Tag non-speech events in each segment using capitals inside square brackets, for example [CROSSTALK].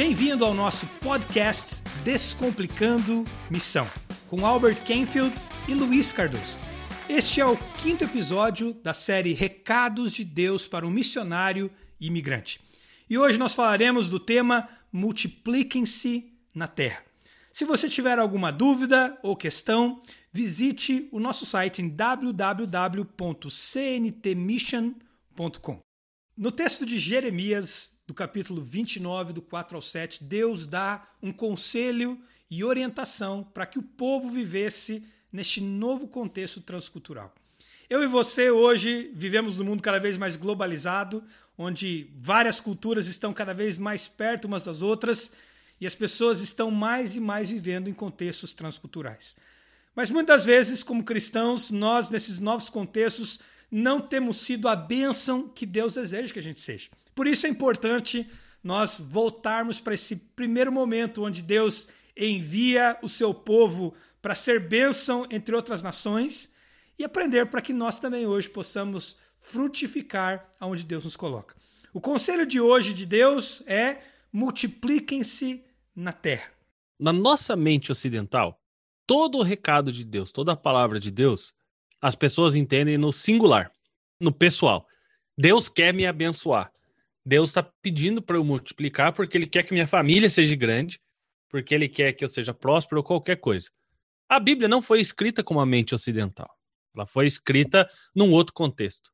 Bem-vindo ao nosso podcast Descomplicando Missão, com Albert Kenfield e Luiz Cardoso. Este é o quinto episódio da série Recados de Deus para o Missionário e Imigrante. E hoje nós falaremos do tema Multipliquem-se na Terra. Se você tiver alguma dúvida ou questão, visite o nosso site em www.cntmission.com. No texto de Jeremias, do capítulo 29, do 4 ao 7, Deus dá um conselho e orientação para que o povo vivesse neste novo contexto transcultural. Eu e você hoje vivemos num mundo cada vez mais globalizado, onde várias culturas estão cada vez mais perto umas das outras e as pessoas estão mais e mais vivendo em contextos transculturais. Mas muitas vezes, como cristãos, nós, nesses novos contextos, não temos sido a bênção que Deus deseja que a gente seja. Por isso é importante nós voltarmos para esse primeiro momento onde Deus envia o seu povo para ser bênção entre outras nações e aprender para que nós também hoje possamos frutificar aonde Deus nos coloca. O conselho de hoje de Deus é multipliquem-se na terra. Na nossa mente ocidental, todo o recado de Deus, toda a palavra de Deus, as pessoas entendem no singular, no pessoal. Deus quer me abençoar. Deus está pedindo para eu multiplicar porque Ele quer que minha família seja grande, porque Ele quer que eu seja próspero ou qualquer coisa. A Bíblia não foi escrita com uma mente ocidental. Ela foi escrita num outro contexto.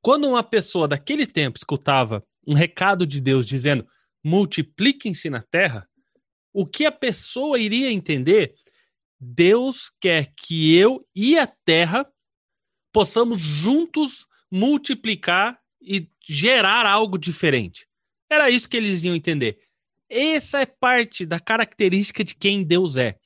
Quando uma pessoa daquele tempo escutava um recado de Deus dizendo multipliquem-se na terra, o que a pessoa iria entender? Deus quer que eu e a terra possamos juntos multiplicar e gerar algo diferente. Era isso que eles iam entender. Essa é parte da característica de quem Deus é.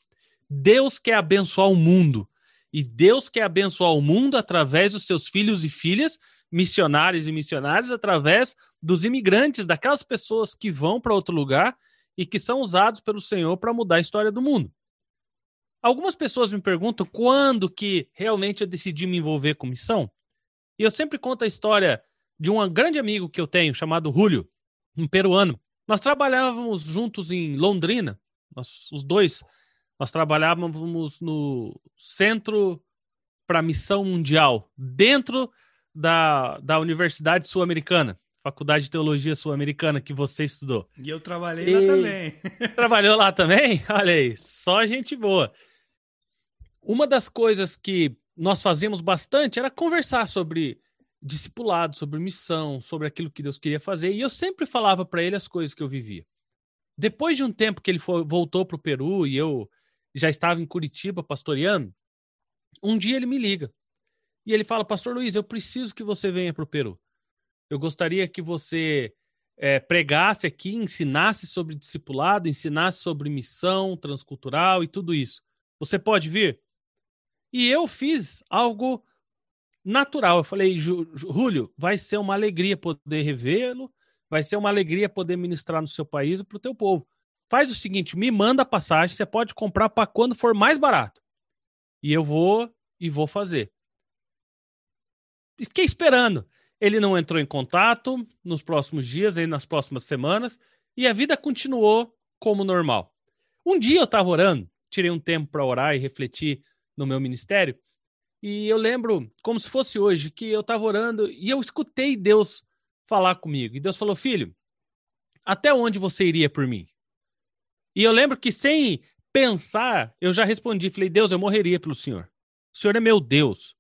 Deus quer abençoar o mundo. E Deus quer abençoar o mundo através dos seus filhos e filhas, missionários e missionários, através dos imigrantes, daquelas pessoas que vão para outro lugar e que são usados pelo Senhor para mudar a história do mundo. Algumas pessoas me perguntam quando que realmente eu decidi me envolver com missão. E eu sempre conto a história de um grande amigo que eu tenho, chamado Julio, um peruano. Nós trabalhávamos juntos em Londrina, nós, os dois. Nós trabalhávamos no Centro para Missão Mundial, dentro da, da Universidade Sul-Americana, Faculdade de Teologia Sul-Americana, que você estudou. E eu trabalhei e... lá também. [LAUGHS] Trabalhou lá também? Olha aí, só gente boa. Uma das coisas que nós fazíamos bastante era conversar sobre discipulado, sobre missão, sobre aquilo que Deus queria fazer, e eu sempre falava para ele as coisas que eu vivia. Depois de um tempo que ele foi, voltou para o Peru e eu já estava em Curitiba pastoreando, um dia ele me liga e ele fala: Pastor Luiz, eu preciso que você venha para o Peru. Eu gostaria que você é, pregasse aqui, ensinasse sobre discipulado, ensinasse sobre missão transcultural e tudo isso. Você pode vir? E eu fiz algo natural. Eu falei, Júlio, vai ser uma alegria poder revê-lo, vai ser uma alegria poder ministrar no seu país e para o teu povo. Faz o seguinte, me manda a passagem, você pode comprar para quando for mais barato. E eu vou e vou fazer. E fiquei esperando. Ele não entrou em contato nos próximos dias, aí nas próximas semanas, e a vida continuou como normal. Um dia eu estava orando, tirei um tempo para orar e refletir no meu ministério, e eu lembro, como se fosse hoje, que eu estava orando e eu escutei Deus falar comigo. E Deus falou: Filho, até onde você iria por mim? E eu lembro que sem pensar, eu já respondi: Falei, Deus, eu morreria pelo Senhor. O Senhor é meu Deus.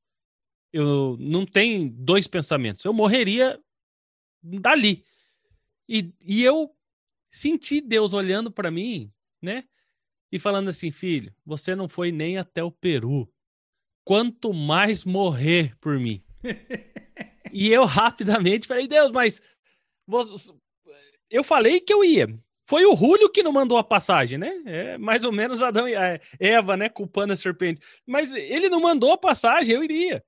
Eu não tenho dois pensamentos. Eu morreria dali. E, e eu senti Deus olhando para mim, né? E falando assim: Filho, você não foi nem até o Peru quanto mais morrer por mim. [LAUGHS] e eu rapidamente falei, Deus, mas eu falei que eu ia. Foi o Rúlio que não mandou a passagem, né? É mais ou menos Adão e é, Eva, né? Culpando a serpente. Mas ele não mandou a passagem, eu iria.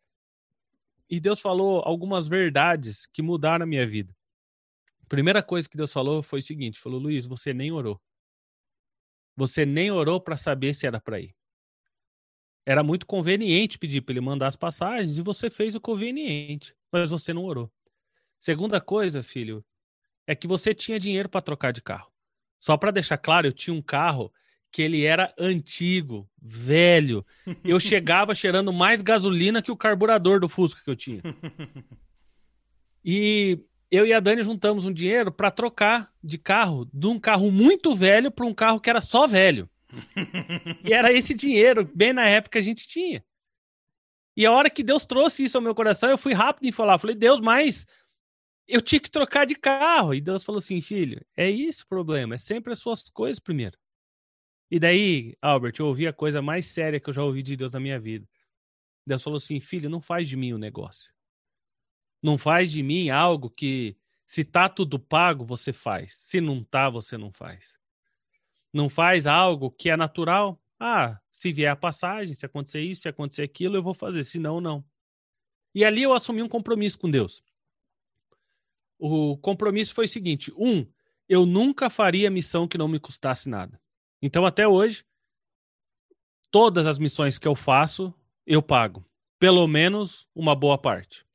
E Deus falou algumas verdades que mudaram a minha vida. A primeira coisa que Deus falou foi o seguinte: falou, Luiz, você nem orou. Você nem orou para saber se era para ir era muito conveniente pedir para ele mandar as passagens e você fez o conveniente, mas você não orou. Segunda coisa, filho, é que você tinha dinheiro para trocar de carro. Só para deixar claro, eu tinha um carro que ele era antigo, velho. Eu [LAUGHS] chegava cheirando mais gasolina que o carburador do Fusca que eu tinha. [LAUGHS] E eu e a Dani juntamos um dinheiro para trocar de carro, de um carro muito velho para um carro que era só velho. E era esse dinheiro, bem na época a gente tinha. E a hora que Deus trouxe isso ao meu coração, eu fui rápido em falar, falei: "Deus, mas eu tinha que trocar de carro". E Deus falou assim: "Filho, é isso o problema, é sempre as suas coisas primeiro". E daí, Albert, eu ouvi a coisa mais séria que eu já ouvi de Deus na minha vida. Deus falou assim: "Filho, não faz de mim um negócio. Não faz de mim algo que se tá tudo pago, você faz. Se não tá, você não faz. Não faz algo que é natural. Ah, se vier a passagem, se acontecer isso, se acontecer aquilo, eu vou fazer. Se não, não. E ali eu assumi um compromisso com Deus. O compromisso foi o seguinte: um, eu nunca faria missão que não me custasse nada. Então, até hoje, todas as missões que eu faço, eu pago. Pelo menos uma boa parte.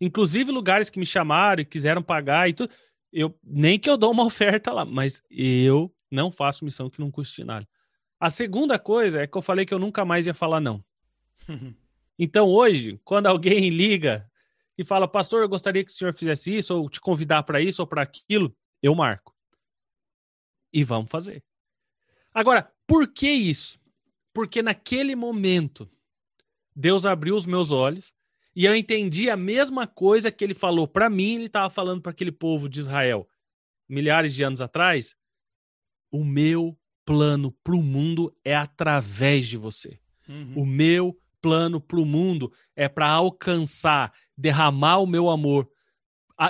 Inclusive lugares que me chamaram e quiseram pagar e tudo. Eu, nem que eu dou uma [LAUGHS] oferta lá, mas eu não faço missão que não custe nada. A segunda coisa é que eu falei que eu nunca mais ia falar não. [LAUGHS] então hoje, quando alguém liga e fala, pastor, eu gostaria que o senhor fizesse isso, ou te convidar para isso ou para aquilo, eu marco. E vamos fazer. Agora, por que isso? Porque naquele momento, Deus abriu os meus olhos e eu entendi a mesma coisa que ele falou para mim, ele estava falando para aquele povo de Israel milhares de anos atrás. O meu plano para o mundo é através de você. Uhum. O meu plano para o mundo é para alcançar, derramar o meu amor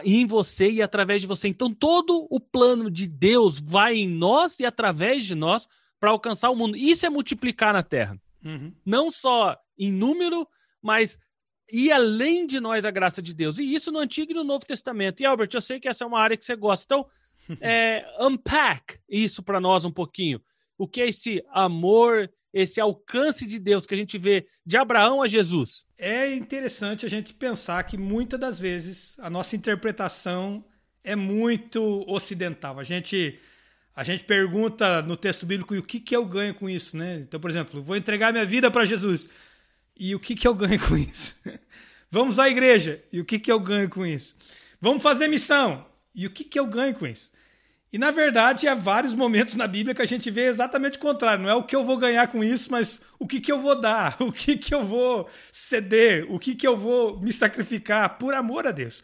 em você e através de você. Então, todo o plano de Deus vai em nós e através de nós para alcançar o mundo. Isso é multiplicar na terra. Uhum. Não só em número, mas e além de nós a graça de Deus. E isso no Antigo e no Novo Testamento. E Albert, eu sei que essa é uma área que você gosta. Então, é, unpack isso para nós um pouquinho. O que é esse amor, esse alcance de Deus que a gente vê de Abraão a Jesus? É interessante a gente pensar que muitas das vezes a nossa interpretação é muito ocidental. A gente a gente pergunta no texto bíblico o que, que eu ganho com isso, né? Então, por exemplo, vou entregar minha vida para Jesus. E o que, que eu ganho [LAUGHS] com isso? Vamos à igreja. E o que, que eu ganho com isso? Vamos fazer missão. E o que, que eu ganho com isso? E na verdade, há vários momentos na Bíblia que a gente vê exatamente o contrário. Não é o que eu vou ganhar com isso, mas o que, que eu vou dar, [LAUGHS] o que, que eu vou ceder, o que, que eu vou me sacrificar por amor a Deus.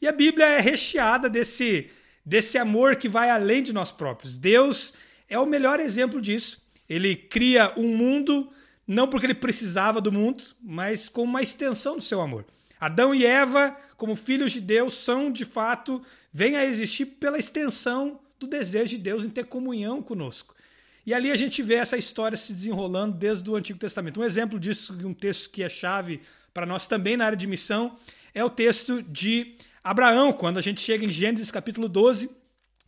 E a Bíblia é recheada desse, desse amor que vai além de nós próprios. Deus é o melhor exemplo disso. Ele cria um mundo não porque ele precisava do mundo, mas como uma extensão do seu amor. Adão e Eva, como filhos de Deus, são de fato, vêm a existir pela extensão do desejo de Deus em ter comunhão conosco. E ali a gente vê essa história se desenrolando desde o Antigo Testamento. Um exemplo disso, um texto que é chave para nós também na área de missão, é o texto de Abraão, quando a gente chega em Gênesis capítulo 12,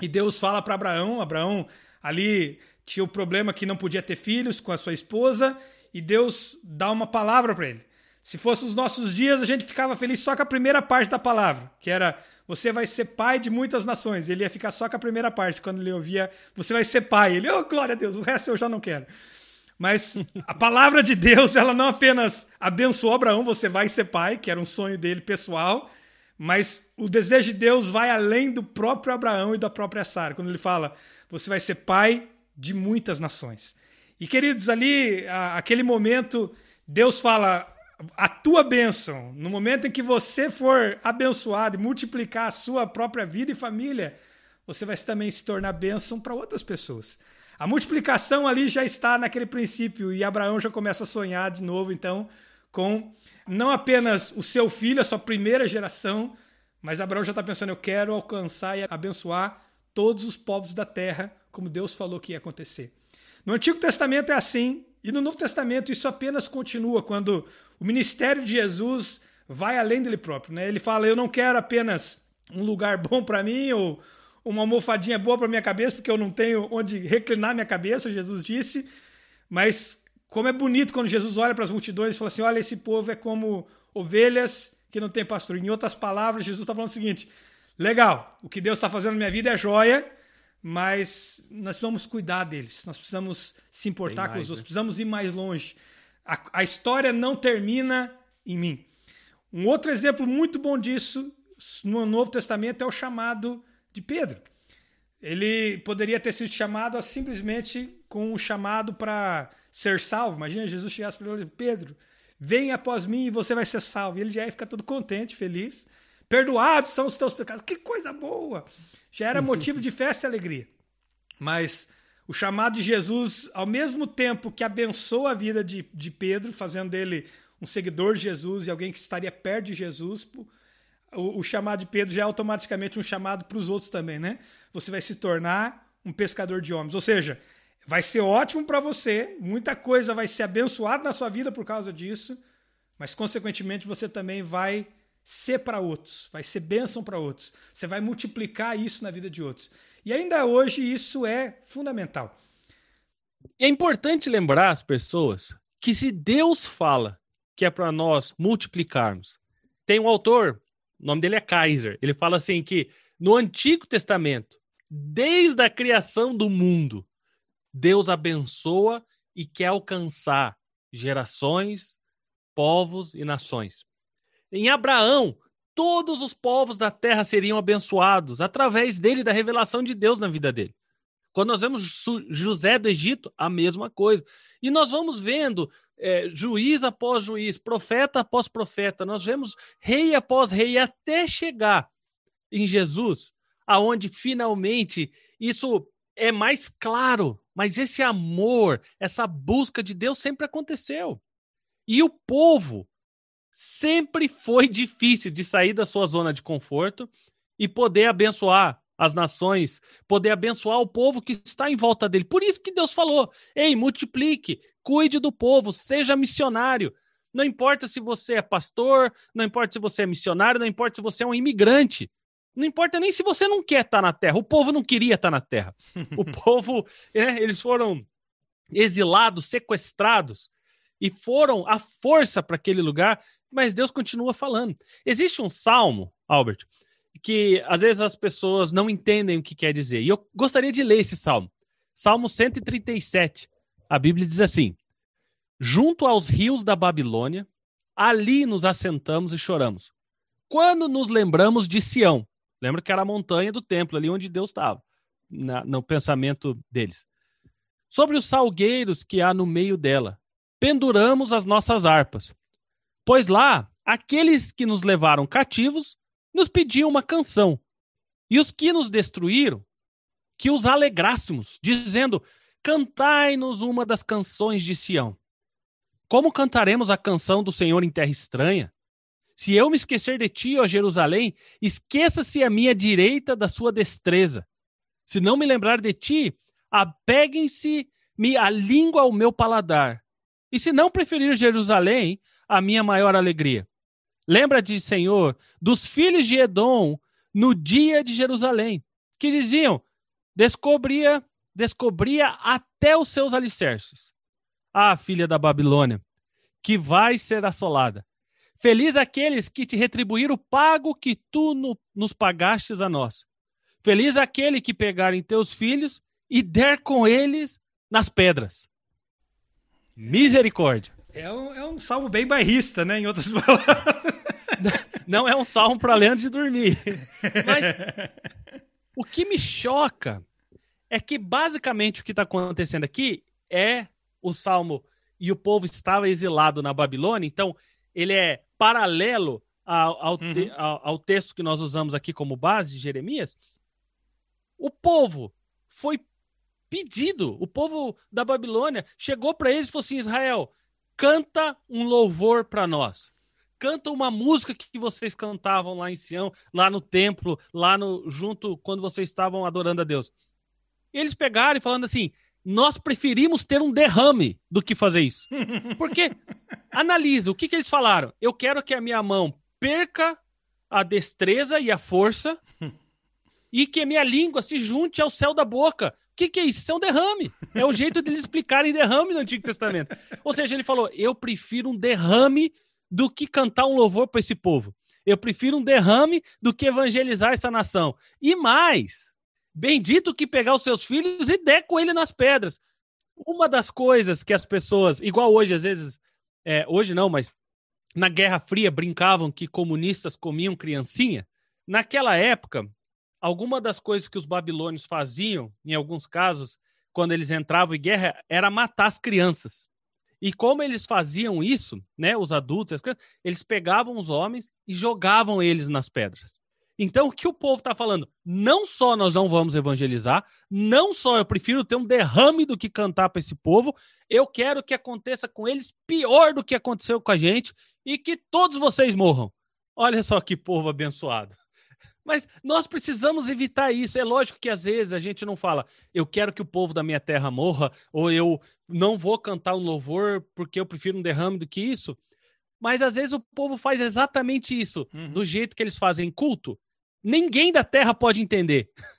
e Deus fala para Abraão, Abraão ali tinha o problema que não podia ter filhos com a sua esposa, e Deus dá uma palavra para ele. Se fosse os nossos dias, a gente ficava feliz só com a primeira parte da palavra, que era você vai ser pai de muitas nações. Ele ia ficar só com a primeira parte, quando ele ouvia você vai ser pai. Ele, oh, glória a Deus, o resto eu já não quero. Mas a [LAUGHS] palavra de Deus, ela não apenas abençoou Abraão, você vai ser pai, que era um sonho dele pessoal, mas o desejo de Deus vai além do próprio Abraão e da própria Sara, quando ele fala, você vai ser pai de muitas nações. E queridos, ali, aquele momento, Deus fala: a tua bênção, no momento em que você for abençoado e multiplicar a sua própria vida e família, você vai também se tornar bênção para outras pessoas. A multiplicação ali já está naquele princípio e Abraão já começa a sonhar de novo, então, com não apenas o seu filho, a sua primeira geração, mas Abraão já está pensando: eu quero alcançar e abençoar todos os povos da terra, como Deus falou que ia acontecer. No Antigo Testamento é assim, e no Novo Testamento isso apenas continua quando o ministério de Jesus vai além dele próprio. Né? Ele fala: Eu não quero apenas um lugar bom para mim ou uma almofadinha boa para minha cabeça, porque eu não tenho onde reclinar minha cabeça, Jesus disse. Mas como é bonito quando Jesus olha para as multidões e fala assim: Olha, esse povo é como ovelhas que não tem pastor. Em outras palavras, Jesus está falando o seguinte: Legal, o que Deus está fazendo na minha vida é joia, mas nós precisamos cuidar deles, nós precisamos se importar mais, com os outros, né? precisamos ir mais longe. A, a história não termina em mim. Um outro exemplo muito bom disso no Novo Testamento é o chamado de Pedro. Ele poderia ter sido chamado simplesmente com um chamado para ser salvo. Imagina Jesus chegasse para ele, Pedro, venha após mim e você vai ser salvo. E ele já ia ficar todo contente, feliz. Perdoados são os teus pecados. Que coisa boa! Já era motivo de festa e alegria. Mas o chamado de Jesus, ao mesmo tempo que abençoa a vida de, de Pedro, fazendo dele um seguidor de Jesus e alguém que estaria perto de Jesus, o, o chamado de Pedro já é automaticamente um chamado para os outros também, né? Você vai se tornar um pescador de homens. Ou seja, vai ser ótimo para você, muita coisa vai ser abençoada na sua vida por causa disso, mas consequentemente você também vai ser para outros, vai ser bênção para outros. Você vai multiplicar isso na vida de outros. E ainda hoje isso é fundamental. É importante lembrar as pessoas que se Deus fala que é para nós multiplicarmos, tem um autor, o nome dele é Kaiser, ele fala assim que no Antigo Testamento, desde a criação do mundo, Deus abençoa e quer alcançar gerações, povos e nações. Em Abraão, todos os povos da terra seriam abençoados através dele, da revelação de Deus na vida dele. Quando nós vemos José do Egito, a mesma coisa. E nós vamos vendo é, juiz após juiz, profeta após profeta, nós vemos rei após rei, até chegar em Jesus, aonde finalmente isso é mais claro. Mas esse amor, essa busca de Deus sempre aconteceu. E o povo sempre foi [LAUGHS] difícil de sair da sua zona de conforto e poder abençoar as nações, poder abençoar o povo que está em volta dele. Por isso que Deus falou: ei, multiplique, cuide do povo, seja missionário. Não importa se você é pastor, não importa se você é missionário, não importa se você é um imigrante. Não importa nem se você não quer estar na terra. O povo não queria estar na terra. [LAUGHS] O povo, é, eles foram exilados, sequestrados e foram à força para aquele lugar mas Deus continua falando. Existe um salmo, Albert, que às vezes as pessoas não entendem o que quer dizer. E eu gostaria de ler esse salmo. Salmo 137. A Bíblia diz assim: Junto aos rios da Babilônia, ali nos assentamos e choramos. Quando nos lembramos de Sião, lembra que era a montanha do templo, ali onde Deus estava, no pensamento deles. Sobre os salgueiros que há no meio dela, penduramos as nossas harpas. Pois lá, aqueles que nos levaram cativos nos pediam uma canção, e os que nos destruíram, que os alegrássemos, dizendo: Cantai-nos uma das canções de Sião. Como cantaremos a canção do Senhor em terra estranha? Se eu me esquecer de ti, ó Jerusalém, esqueça-se a minha direita da sua destreza. Se não me lembrar de ti, apeguem-se-me a língua ao meu paladar. E se não preferir Jerusalém, a minha maior alegria. Lembra-te, Senhor, dos filhos de Edom no dia de Jerusalém, que diziam: descobria, descobria até os seus alicerces. Ah, filha da Babilônia, que vai ser assolada. Feliz aqueles que te retribuíram o pago que tu no, nos pagastes a nós. Feliz aquele que pegar em teus filhos e der com eles nas pedras. Misericórdia. É um, é um salmo bem bairrista, né? Em outras [LAUGHS] palavras. [LAUGHS] Não é um salmo para ler antes de dormir. [LAUGHS] Mas o que me choca é que basicamente o que está acontecendo aqui é o salmo e o povo estava exilado na Babilônia, então ele é paralelo ao, ao, uhum. te, ao, ao texto que nós usamos aqui como base de Jeremias. O povo foi pedido, o povo da Babilônia chegou para eles e falou assim: Israel, canta um louvor para nós. Canta uma música que vocês cantavam lá em Sião, lá no templo, lá no junto quando vocês estavam adorando a Deus. Eles pegaram e falando assim: nós preferimos ter um derrame do que fazer isso. [LAUGHS] Porque analisa o que, que eles falaram. Eu quero que a minha mão perca a destreza e a força e que a minha língua se junte ao céu da boca o que, que é isso? Isso é um derrame. É o jeito deles explicarem derrame no Antigo Testamento. Ou seja, ele falou: eu prefiro um derrame do que cantar um louvor para esse povo. Eu prefiro um derrame do que evangelizar essa nação. E mais, Bendito que pegar os seus filhos e der com ele nas pedras. Uma das coisas que as pessoas, igual hoje, às vezes, é, hoje não, mas na Guerra Fria brincavam que comunistas comiam criancinha. Naquela época, alguma das coisas que os babilônios faziam, em alguns casos, quando eles entravam em guerra, era matar as crianças. E como eles faziam isso, né, os adultos, as crianças, eles pegavam os homens e jogavam eles nas pedras. Então, o que o povo está falando? Não só nós não vamos evangelizar, não só eu prefiro ter um derrame do que cantar para esse povo, eu quero que aconteça com eles pior do que aconteceu com a gente e que todos vocês morram. Olha só que povo abençoado. Mas nós precisamos evitar isso. É lógico que às vezes a gente não fala, eu quero que o povo da minha terra morra, ou eu não vou cantar um louvor porque eu prefiro um derrame do que isso. Mas às vezes o povo faz exatamente isso, uhum. do jeito que eles fazem culto ninguém da Terra pode entender. [LAUGHS]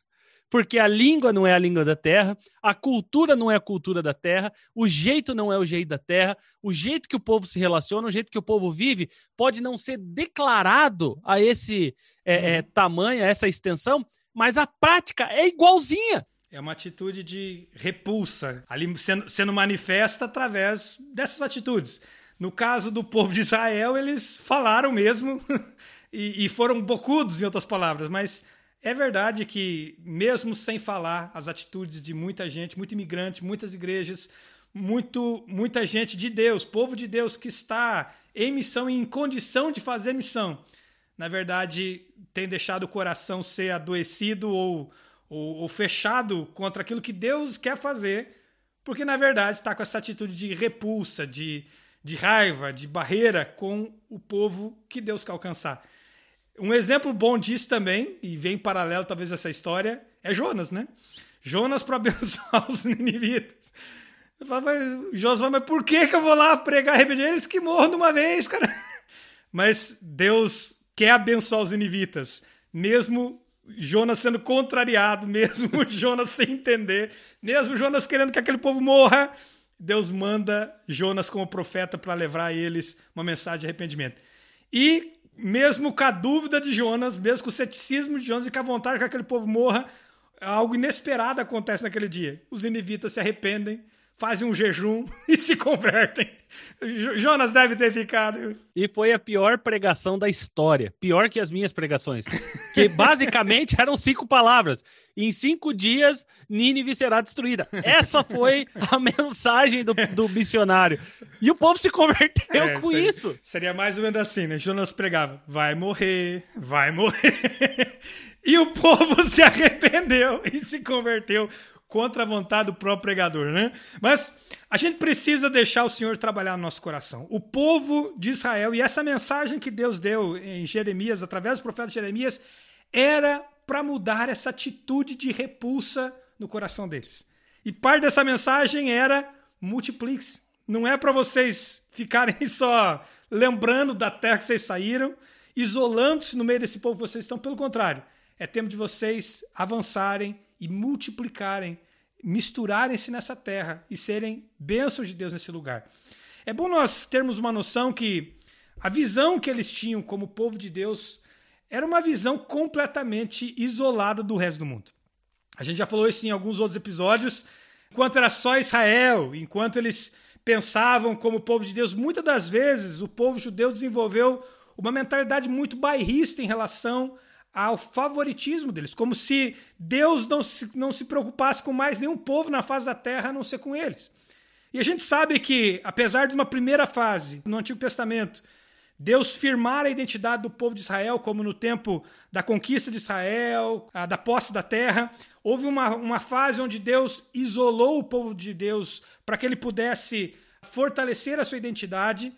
Porque a língua não é a língua da terra, a cultura não é a cultura da terra, o jeito não é o jeito da terra, o jeito que o povo se relaciona, o jeito que o povo vive, pode não ser declarado a esse é, é, uhum. tamanho, a essa extensão, mas a prática é igualzinha. É uma atitude de repulsa, ali sendo, sendo manifesta através dessas atitudes. No caso do povo de Israel, eles falaram mesmo [LAUGHS] e, e foram bocudos, em outras palavras, mas é verdade que, mesmo sem falar, as atitudes de muita gente, muito imigrante, muitas igrejas, muito, muita gente de Deus, povo de Deus que está em missão e em condição de fazer missão, na verdade, tem deixado o coração ser adoecido ou, ou, ou fechado contra aquilo que Deus quer fazer, porque, na verdade, está com essa atitude de repulsa, de, de raiva, de barreira com o povo que Deus quer alcançar. Um exemplo bom disso também, e vem em paralelo talvez essa história, é Jonas, né? Jonas para [LAUGHS] abençoar os ninivitas. Eu falo, mas, mas por que, que eu vou lá pregar rebelião? Eles que morram de uma vez, cara. [LAUGHS] Mas Deus quer abençoar os ninivitas, mesmo Jonas sendo contrariado, [LAUGHS] mesmo Jonas sem entender, mesmo Jonas querendo que aquele povo morra, Deus manda Jonas como profeta para levar a eles uma mensagem de arrependimento. E mesmo com a dúvida de Jonas, mesmo com o ceticismo de Jonas e com a vontade que aquele povo morra, algo inesperado acontece naquele dia. Os ninivitas se arrependem, fazem um jejum [LAUGHS] e se convertem. Jonas deve ter ficado. E foi a pior pregação da história. Pior que as minhas pregações. Que basicamente [LAUGHS] eram cinco palavras. Em cinco dias, Nínive será destruída. Essa foi a [LAUGHS] mensagem do, do missionário. E o povo se converteu é, com seria, isso. Seria mais ou menos assim, né? Jonas pregava: vai morrer, vai morrer. e o povo se arrependeu e se converteu contra a vontade do próprio pregador, né? Mas a gente precisa deixar o Senhor trabalhar no nosso coração. O povo de Israel e essa mensagem que Deus deu em Jeremias, através do profeta Jeremias, era para mudar essa atitude de repulsa no coração deles. E parte dessa mensagem era multiplique-se. Não é para vocês ficarem [LAUGHS] só lembrando da terra que vocês saíram, isolando-se no meio desse povo que vocês estão. Pelo contrário, é tempo de vocês avançarem e multiplicarem, misturarem-se nessa terra e serem bênçãos de Deus nesse lugar. É bom nós termos uma noção que a visão que eles tinham como povo de Deus era uma visão completamente isolada do resto do mundo. A gente já falou isso em alguns outros episódios. Enquanto era só Israel, enquanto eles pensavam como povo de Deus, muitas das vezes o povo judeu desenvolveu uma mentalidade muito bairrista em relação ao favoritismo deles, como se Deus não se, não se preocupasse com mais nenhum povo na face da terra a não ser com eles. E a gente sabe que, apesar de uma primeira fase no Antigo Testamento, Deus firmar a identidade do povo de Israel, como no tempo da conquista de Israel, da posse da terra, houve uma, uma fase onde Deus isolou o povo de Deus para que ele pudesse fortalecer a sua identidade.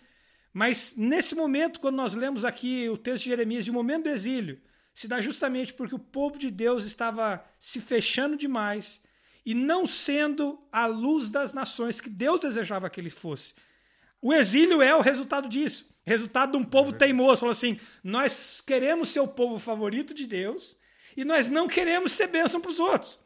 Mas nesse momento, quando nós lemos aqui o texto de Jeremias, de um momento do exílio, se dá justamente porque o povo de Deus estava se fechando demais e não sendo a luz das nações que Deus desejava que ele fosse. O exílio é o resultado disso. Resultado de um povo teimoso. Falou assim: nós queremos ser o povo favorito de Deus e nós não queremos ser bênção para os outros.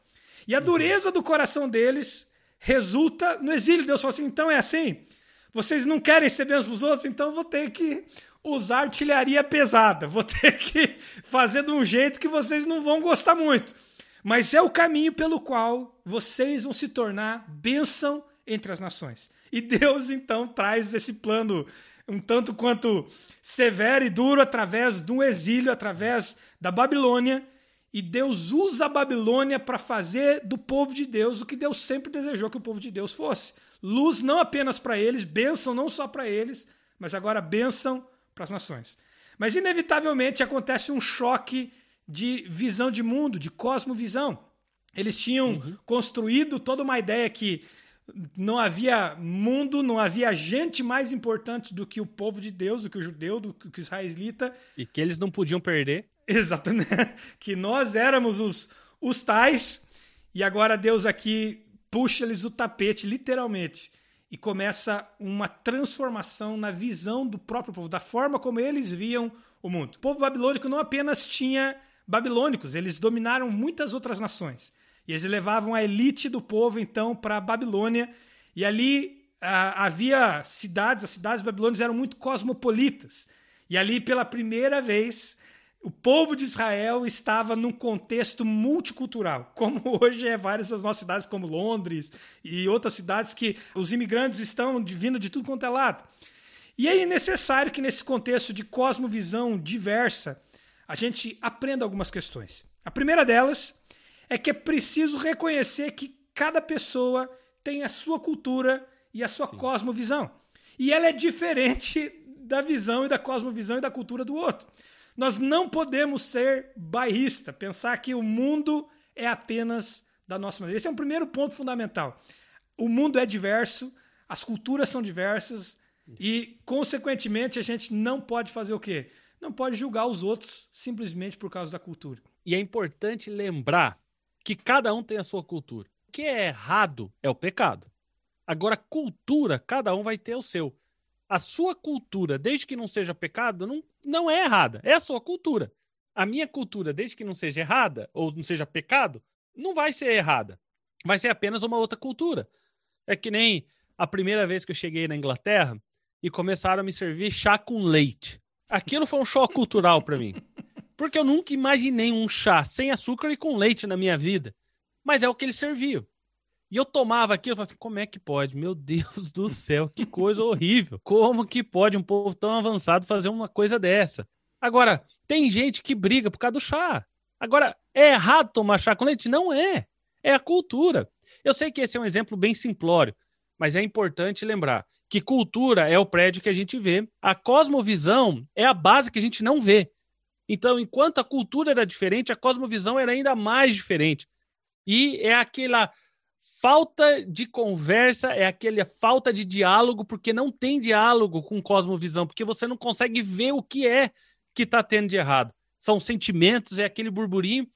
E a uhum. dureza do coração deles resulta no exílio. Deus falou assim: então é assim. Vocês não querem ser bênção para os outros, então eu vou ter que usar artilharia pesada. Vou [LAUGHS] ter que fazer de um jeito que vocês não vão gostar muito. mas é o caminho pelo qual vocês vão se tornar bênção entre as nações. E Deus então traz esse plano um tanto quanto severo e duro através um exílio, através da Babilônia. E Deus usa a Babilônia para fazer do povo de Deus o que Deus sempre desejou que o povo de Deus fosse. Luz não apenas para eles, bênção não só para eles, mas agora bênção para as nações. Mas inevitavelmente acontece um choque de visão de mundo, de cosmovisão. Eles tinham uhum. construído toda uma ideia que não havia mundo, não havia gente mais importante do que o povo de Deus, do que o judeu, do que o israelita. E que eles não podiam perder. Exatamente. [LAUGHS] Que nós éramos os, os tais, e agora Deus aqui puxa-lhes o tapete, literalmente, e começa uma transformação na visão do próprio povo, da forma como eles viam o mundo. O povo babilônico não apenas tinha babilônicos, eles dominaram muitas outras nações. E eles levavam a elite do povo, então, para a Babilônia. E ali ah, havia cidades, as cidades babilônicas eram muito cosmopolitas. E ali, pela primeira vez, o povo de Israel estava num contexto multicultural, como [LAUGHS] hoje é várias das nossas cidades, como Londres e outras cidades que os imigrantes estão vindo de tudo quanto é lado. E é necessário que, nesse contexto de cosmovisão diversa, a gente aprenda algumas questões. A primeira delas é que é preciso reconhecer que cada pessoa tem a sua cultura e a sua Sim. cosmovisão. E ela é diferente [LAUGHS] da visão e da cosmovisão e da cultura do outro. Nós não podemos ser bairrista, pensar que o mundo é apenas da nossa maneira. Esse é um primeiro ponto fundamental. O mundo é diverso, as culturas são diversas e, consequentemente, a gente não pode fazer o quê? Não pode julgar os outros simplesmente por causa da cultura. E é importante lembrar que cada um tem a sua cultura. O que é errado é o pecado. Agora, cultura, cada um vai ter o seu. A sua cultura, desde que não seja pecado, não, não é errada. É a sua cultura. A minha cultura, desde que não seja errada ou não seja pecado, não vai ser errada. Vai ser apenas uma outra cultura. É que nem a primeira vez que eu cheguei na Inglaterra e começaram a me servir chá com leite. Aquilo foi um choque cultural para mim. Porque eu nunca imaginei um chá sem açúcar e com leite na minha vida. Mas é o que eles serviam. E eu tomava aquilo e falava assim: como é que pode? Meu Deus do céu, que coisa horrível. Como que pode um povo tão avançado fazer uma coisa dessa? Agora, tem gente que briga por causa do chá. Agora, é errado tomar chá com leite? Não é. É a cultura. Eu sei que esse é um exemplo bem simplório, mas é importante lembrar que cultura é o prédio que a gente vê, a cosmovisão é a base que a gente não vê. Então, enquanto a cultura era diferente, a cosmovisão era ainda mais diferente. E é aquela falta de conversa, é aquela falta de diálogo, porque não tem diálogo com cosmovisão, porque você não consegue ver o que é que está tendo de errado. São sentimentos, é aquele burburinho.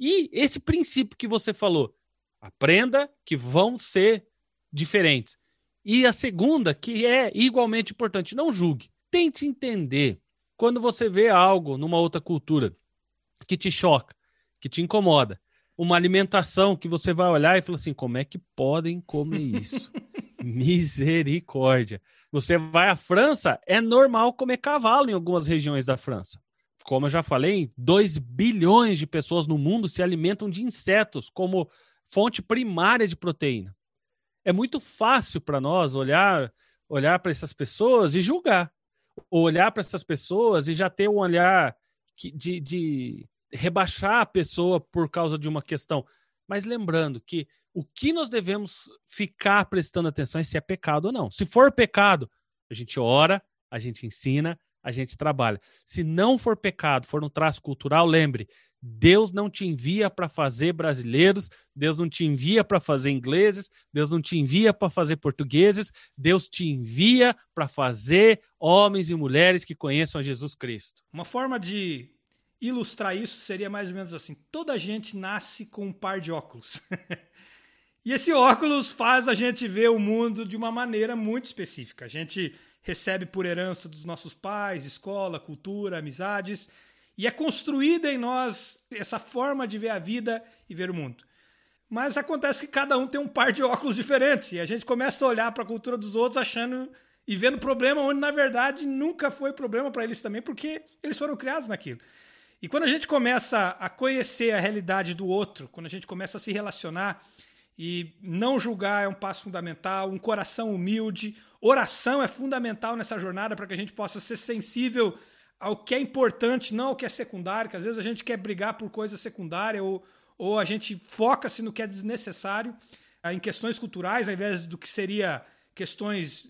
E esse princípio que você falou, aprenda que vão ser diferentes. E a segunda, que é igualmente importante, não julgue. Tente entender quando você vê algo numa outra cultura que te choca, que te incomoda, uma alimentação que você vai olhar e fala assim: como é que podem comer isso? [LAUGHS] Misericórdia. Você vai à França, é normal comer cavalo em algumas regiões da França. Como eu já falei, 2 bilhões de pessoas no mundo se alimentam de insetos como fonte primária de proteína. É muito fácil para nós olhar olhar para essas pessoas e julgar olhar para essas pessoas e já ter um olhar de, de rebaixar a pessoa por causa de uma questão. Mas lembrando que o que nós devemos ficar prestando atenção é se é pecado ou não. Se for pecado, a gente ora, a gente ensina, a gente trabalha. Se não for pecado, for um traço cultural, lembre, Deus não te envia para fazer brasileiros, Deus não te envia para fazer ingleses, Deus não te envia para fazer portugueses, Deus te envia para fazer homens e mulheres que conheçam a Jesus Cristo. Uma forma de ilustrar isso seria mais ou menos assim: toda gente nasce com um par de óculos. [LAUGHS] e esse óculos faz a gente ver o mundo de uma maneira muito específica. A gente recebe por herança dos nossos pais, escola, cultura, amizades e é construída em nós essa forma de ver a vida e ver o mundo. Mas acontece que cada um tem um par de óculos diferente. E a gente começa a olhar para a cultura dos outros achando e vendo problema onde, na verdade, nunca foi problema para eles também, porque eles foram criados naquilo. E quando a gente começa a conhecer a realidade do outro, quando a gente começa a se relacionar e não julgar é um passo fundamental, um coração humilde, oração é fundamental nessa jornada para que a gente possa ser sensível ao que é importante, não ao que é secundário, que às vezes a gente quer brigar por coisa secundária ou, ou a gente foca-se no que é desnecessário, em questões culturais, ao invés do que seria questões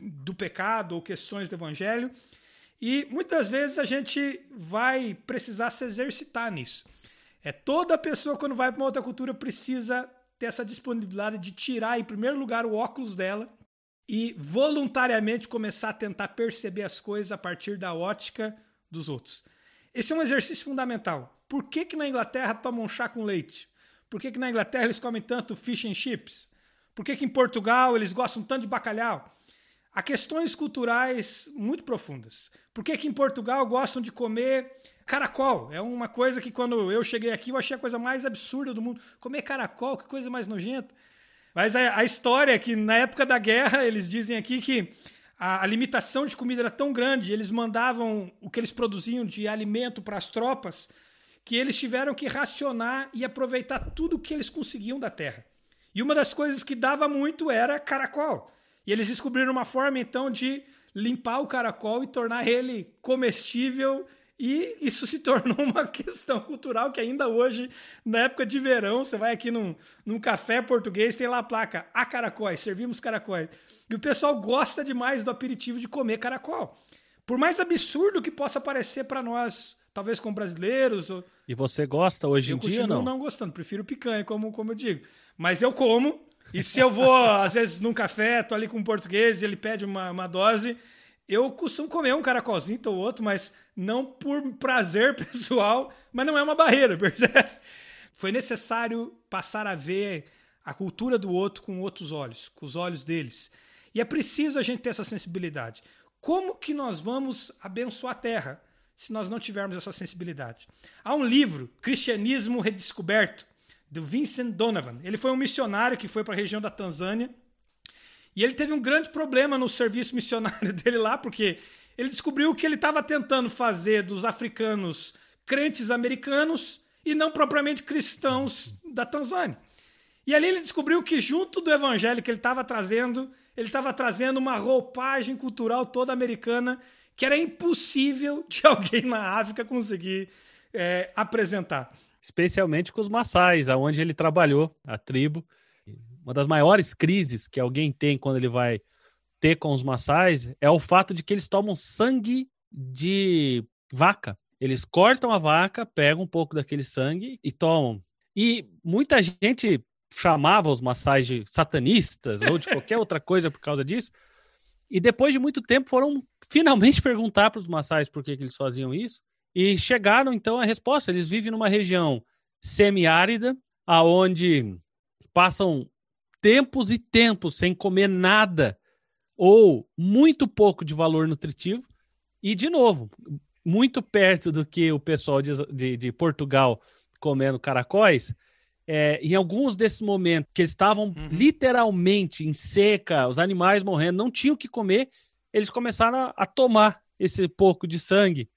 do pecado ou questões do evangelho. E muitas vezes a gente vai precisar se exercitar nisso. É toda pessoa quando vai para uma outra cultura precisa ter essa disponibilidade de tirar em primeiro lugar o óculos dela e voluntariamente começar a tentar perceber as coisas a partir da ótica dos outros. Esse é um exercício fundamental. Por que, que na Inglaterra tomam chá com leite? Por que, que na Inglaterra eles comem tanto fish and chips? Por que, que em Portugal eles gostam tanto de bacalhau? Há questões culturais muito profundas. Por que, que em Portugal gostam de comer caracol? É uma coisa que quando eu cheguei aqui eu achei a coisa mais absurda do mundo. Comer caracol, que coisa mais nojenta. Mas a, a história é que na época da guerra eles dizem aqui que a, a, limitação de comida era tão grande, eles mandavam o que eles produziam de alimento para as tropas, que eles tiveram que racionar e aproveitar tudo o que eles conseguiam da terra. E uma das coisas que dava muito era caracol. E eles descobriram uma forma então de limpar o caracol e tornar ele comestível e isso se [LAUGHS] tornou uma questão cultural que ainda hoje, na época de verão, você vai aqui num, num café português, tem lá a placa, a caracóis, servimos caracóis. E o pessoal gosta demais do aperitivo de comer caracol. Por mais absurdo que possa parecer para nós, talvez com brasileiros. Ou... E você gosta hoje em dia, não? Eu não gostando, prefiro picanha, como, como eu digo. Mas eu como, e se eu vou, às vezes, num café, tô ali com um português e ele pede uma, uma dose, eu costumo comer um caracolzinho ou outro, mas não por prazer [LAUGHS] pessoal, mas não é uma barreira, [LAUGHS] percebe? Foi necessário passar a ver a cultura do outro com outros olhos, com os olhos deles. E é preciso a gente ter essa sensibilidade. Como que nós vamos abençoar a terra se nós não tivermos essa sensibilidade? Há um livro, Cristianismo Redescoberto, do Vincent Donovan. Ele foi um missionário que foi para a região da Tanzânia. E ele teve um grande problema no serviço missionário [LAUGHS] dele lá, porque ele descobriu que ele estava tentando fazer dos africanos crentes americanos e não propriamente cristãos da Tanzânia. E ali ele descobriu que, junto do evangelho que ele estava trazendo, ele estava trazendo uma roupagem cultural toda americana que era impossível [LAUGHS] de alguém na África conseguir é, apresentar especialmente com os maçais, aonde ele trabalhou, a tribo. Uma das maiores crises que alguém tem quando ele vai ter com os maçais é o fato de que eles tomam sangue de vaca. Eles cortam a vaca, pegam um pouco daquele sangue e tomam. E muita gente chamava os maçais de satanistas ou de qualquer outra coisa por causa disso. E depois de muito tempo foram finalmente [LAUGHS] perguntar para os maçais por que, que eles faziam isso. E chegaram então à resposta. Eles vivem numa região semiárida, aonde passam tempos e tempos sem comer nada ou muito pouco de valor nutritivo. E, de novo, muito perto do que o pessoal de, de, de Portugal comendo caracóis, é, em alguns desses momentos que eles estavam uhum. literalmente em seca, os animais morrendo, não tinham o que comer, eles começaram a, a tomar esse pouco de sangue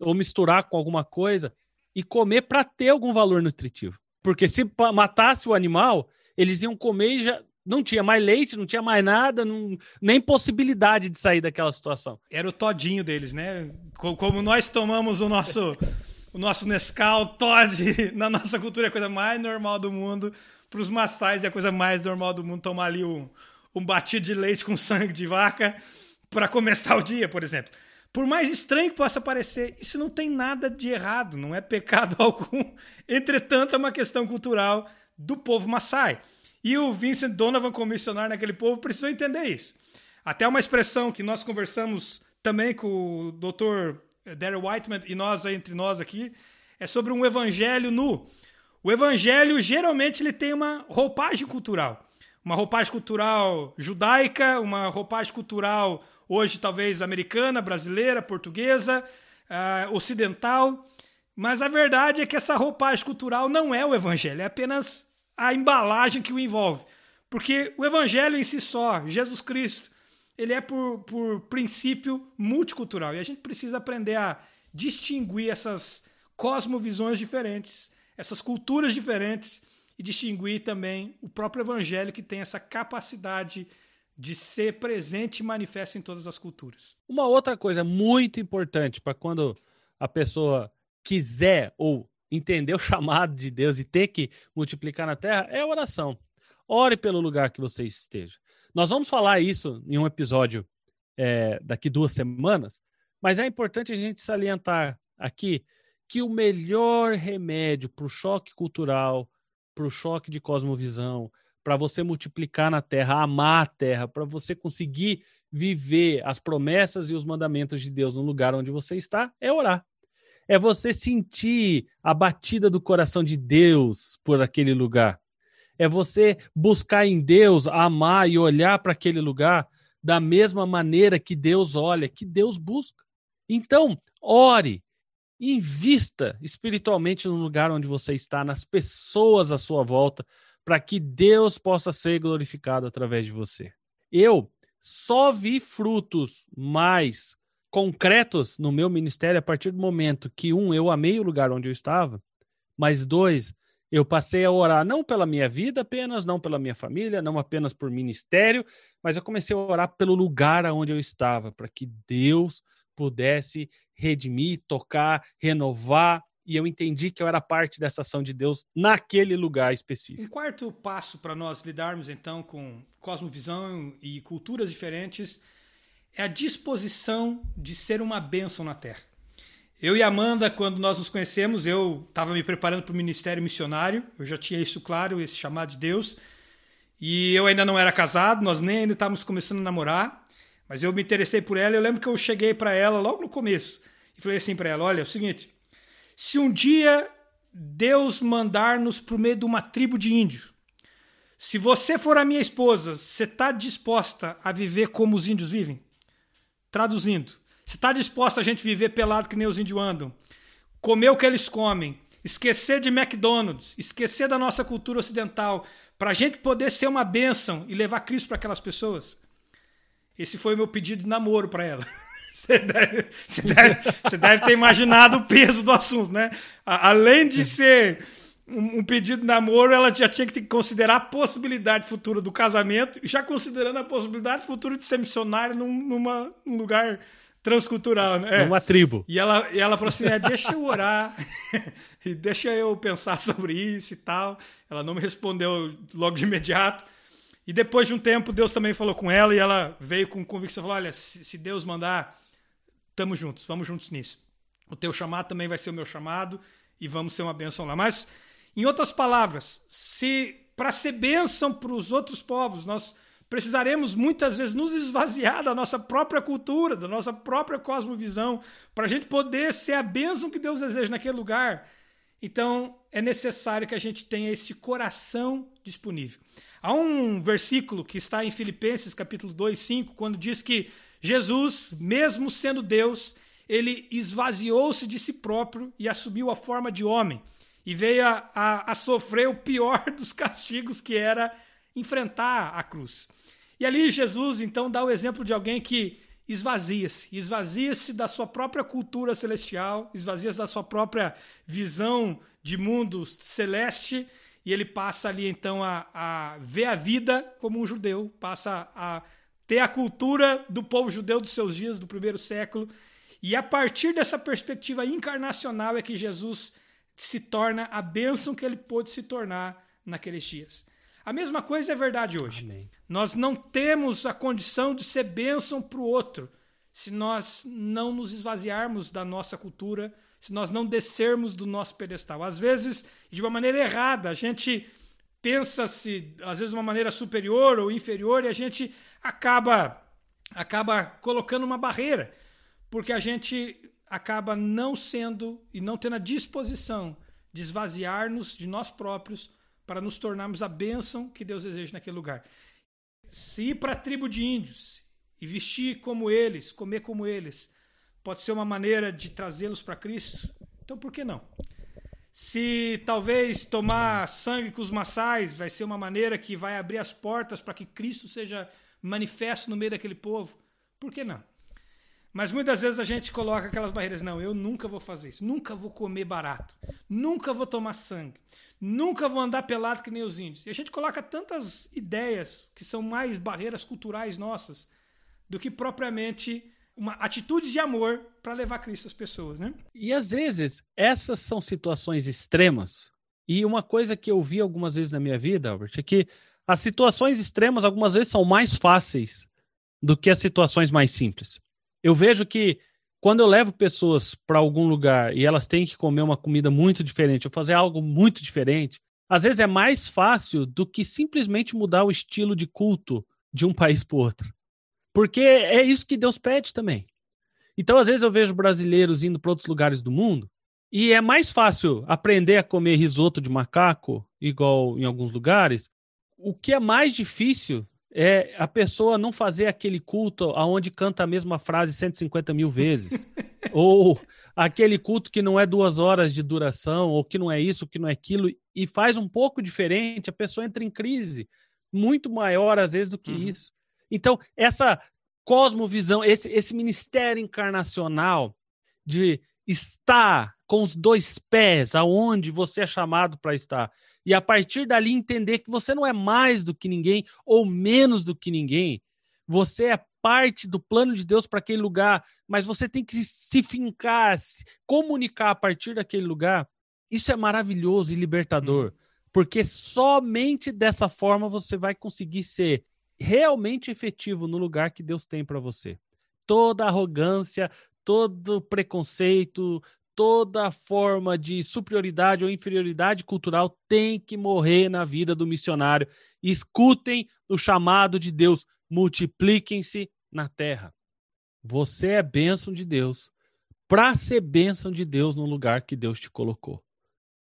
ou misturar com alguma coisa e comer para ter algum valor nutritivo. Porque se matasse o animal, eles iam comer e já não tinha mais leite, não tinha mais nada, não, nem possibilidade de sair daquela situação. Era o todinho deles, né? Como nós tomamos o nosso o nosso Nescau, Todd, [LAUGHS] na nossa cultura é a coisa mais normal do mundo. Para os mastais é a coisa mais normal do mundo tomar ali um, um batido de leite com sangue de vaca para começar o dia, por exemplo. Por mais estranho que possa parecer, isso não tem nada de errado, não é pecado [LAUGHS] algum. Entretanto, é uma questão cultural do povo Maasai. E o Vincent Donovan, como missionário naquele povo, precisou entender isso. Até uma expressão que nós conversamos também com o Dr. Darrell Whiteman e nós entre nós aqui, é sobre um evangelho nu. O evangelho geralmente ele tem uma roupagem cultural. Uma roupagem cultural judaica, uma roupagem cultural hoje talvez americana, brasileira, portuguesa, uh, ocidental. Mas a verdade é que essa roupagem cultural não é o evangelho, é apenas a embalagem que o envolve. Porque o evangelho em si só, Jesus Cristo, ele é por, por princípio multicultural. E a gente precisa aprender a distinguir essas cosmovisões diferentes, essas culturas diferentes e distinguir também o próprio evangelho que tem essa capacidade de ser presente e manifesto em todas as culturas. Uma outra coisa muito importante para quando a pessoa quiser ou entender o [LAUGHS] chamado de Deus e ter que multiplicar na terra é a oração. Ore pelo lugar que você esteja. Nós vamos falar isso em um episódio é, daqui duas semanas, mas é importante a gente salientar aqui que o melhor remédio para o choque cultural, para o choque de cosmovisão, para você multiplicar na terra, amar a terra, para você conseguir viver as promessas e os mandamentos de Deus no lugar onde você está, é orar. É você sentir a batida do coração de Deus por aquele lugar. É você buscar em Deus, amar e olhar para aquele lugar da mesma maneira que Deus olha, que Deus busca. Então, ore, invista espiritualmente no lugar onde você está, nas pessoas à sua volta, para que Deus possa ser glorificado através de você. Eu só vi frutos mais concretos no meu ministério a partir do momento que, um, eu amei o lugar onde eu estava, mas dois, eu passei a orar não pela minha vida apenas, não pela minha família, não apenas por ministério, mas eu comecei a orar pelo lugar onde eu estava, para que Deus pudesse redimir, tocar, renovar, e eu entendi que eu era parte dessa ação de Deus naquele lugar específico. Um quarto passo para nós lidarmos então com cosmovisão e culturas diferentes é a disposição de ser uma bênção na terra. Eu e Amanda, quando nós nos conhecemos, eu estava me preparando para o ministério missionário, eu já tinha isso claro, esse chamado de Deus, e eu ainda não era casado, nós nem ainda estávamos começando a namorar, mas eu me interessei por ela. Eu lembro que eu cheguei para ela logo no começo e falei assim para ela: Olha, é o seguinte, se um dia Deus mandar-nos para o meio de uma tribo de índios, se você for a minha esposa, você está disposta a viver como os índios vivem? Traduzindo, você está disposta a gente viver pelado que nem os índios andam? Comer o que eles comem? Esquecer de McDonald's? Esquecer da nossa cultura ocidental? Para a gente poder ser uma bênção e levar Cristo para aquelas pessoas? Esse foi o meu pedido de namoro para ela. [LAUGHS] Você deve, você, deve, você deve, ter imaginado o peso do assunto, né? Além de ser um, pedido de namoro, ela já tinha que considerar a possibilidade futura do casamento, já considerando a possibilidade futura de ser missionária num, numa, num lugar transcultural, né? É. Numa tribo. E ela, e ela falou assim: é, deixa eu orar, [LAUGHS] e deixa eu pensar sobre isso e tal. Ela não me respondeu logo de imediato. E depois de um tempo, Deus também falou com ela e ela veio com convicção: falou, olha, se, se Deus mandar, estamos juntos, vamos juntos nisso. O teu chamado também vai ser o meu chamado e vamos ser uma bênção lá. Mas, em outras palavras, se para ser bênção para os outros povos, nós precisaremos muitas vezes nos esvaziar da nossa própria cultura, da nossa própria cosmovisão, para a gente poder ser a bênção que Deus deseja naquele lugar. Então, é necessário que a gente tenha esse coração disponível. Há um versículo que está em Filipenses capítulo 2, 5, quando diz que Jesus, mesmo sendo Deus, ele esvaziou-se de si próprio e assumiu a forma de homem e veio a, a, a, sofrer o pior [LAUGHS] dos castigos, que era enfrentar a cruz. E ali Jesus, então, dá o exemplo de alguém que esvazia-se, esvazia-se da sua própria cultura celestial, esvazia-se da sua própria visão de mundo celeste e ele passa ali então a, a ver a vida como um judeu, passa a ter a cultura do povo judeu dos seus dias, do primeiro século. E a partir dessa perspectiva encarnacional é que Jesus se torna a bênção que ele pôde se tornar naqueles dias. A mesma coisa é verdade hoje. Amém. Nós não temos a condição de ser bênção para o outro se nós não nos esvaziarmos da nossa cultura, se nós não descermos do nosso pedestal. Às vezes, de uma maneira errada, a gente pensa-se, às vezes, de uma maneira superior ou inferior, e a gente acaba, acaba colocando uma barreira, porque a gente acaba não sendo e não tendo a disposição de esvaziar-nos de nós próprios para nos tornarmos a bênção que Deus deseja naquele lugar. Se ir para a tribo de índios e vestir como eles, comer como eles, pode ser uma maneira de trazê-los para Cristo, então por que não? Se talvez tomar sangue com os maçais vai ser uma maneira que vai abrir as portas para que Cristo seja manifesto no meio daquele povo, por que não? Mas muitas vezes a gente coloca aquelas barreiras. Não, eu nunca vou fazer isso. Nunca vou comer barato. Nunca vou tomar sangue. Nunca vou andar pelado que nem os índios. E a gente coloca tantas ideias que são mais barreiras culturais nossas do que propriamente uma atitude de amor para levar Cristo às pessoas, né? E às vezes essas são situações extremas. E uma coisa que eu vi algumas vezes na minha vida, Albert, é que as situações extremas algumas vezes são mais fáceis do que as situações mais simples. Eu vejo que quando eu levo pessoas para algum lugar e elas têm que comer uma comida muito diferente, ou fazer algo muito diferente, às vezes é mais fácil do que simplesmente mudar o estilo de culto de um [LAUGHS] país para outro. Porque é isso que Deus pede também. Então, às vezes, eu vejo brasileiros indo para outros lugares do mundo e é mais fácil aprender a comer risoto de macaco, igual em alguns lugares. O que é mais difícil é a pessoa não fazer aquele culto aonde canta a mesma frase 150 mil vezes. [LAUGHS] ou aquele culto que não é duas horas de duração, ou que não é isso, que não é aquilo, e faz um pouco diferente, a pessoa entra em crise muito maior às vezes do que uhum. isso. Então, essa cosmovisão, esse, esse ministério encarnacional de estar com os dois pés aonde você é chamado para estar. E a partir dali entender que você não é mais do que ninguém ou menos do que ninguém. Você é parte do plano de Deus para aquele lugar, mas você tem que se fincar, se comunicar a partir daquele lugar. Isso é maravilhoso e libertador, hum. porque somente dessa forma você vai conseguir ser realmente efetivo no lugar que Deus tem para você. Toda arrogância, todo preconceito, toda forma de superioridade ou inferioridade cultural tem que morrer na vida do missionário. Escutem o chamado de Deus, multipliquem-se na terra. Você é bênção de Deus para ser bênção de Deus no lugar que Deus te colocou.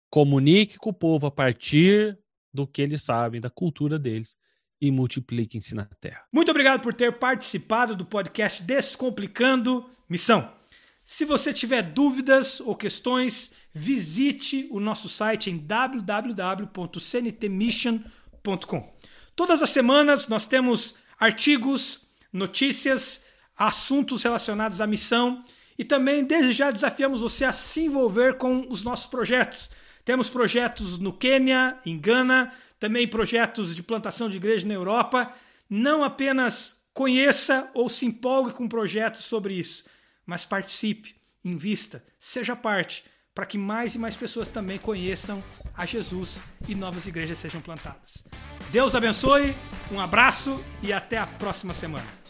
Comunique com o povo a partir do que eles sabem, da cultura deles, e multipliquem-se na terra. Muito obrigado por ter participado do podcast Descomplicando Missão. Se você tiver dúvidas ou questões, visite o nosso site em www.cntmission.com. Todas as semanas nós temos artigos, notícias, assuntos relacionados à missão e também desde já desafiamos você a se envolver com os nossos projetos. Temos projetos no Quênia, em Gana, também projetos de plantação de igreja na Europa. Não apenas conheça ou se empolgue com projetos sobre isso, mas participe, invista, seja parte, para que mais e mais pessoas também conheçam a Jesus e novas igrejas sejam plantadas. Deus abençoe, um abraço e até a próxima semana.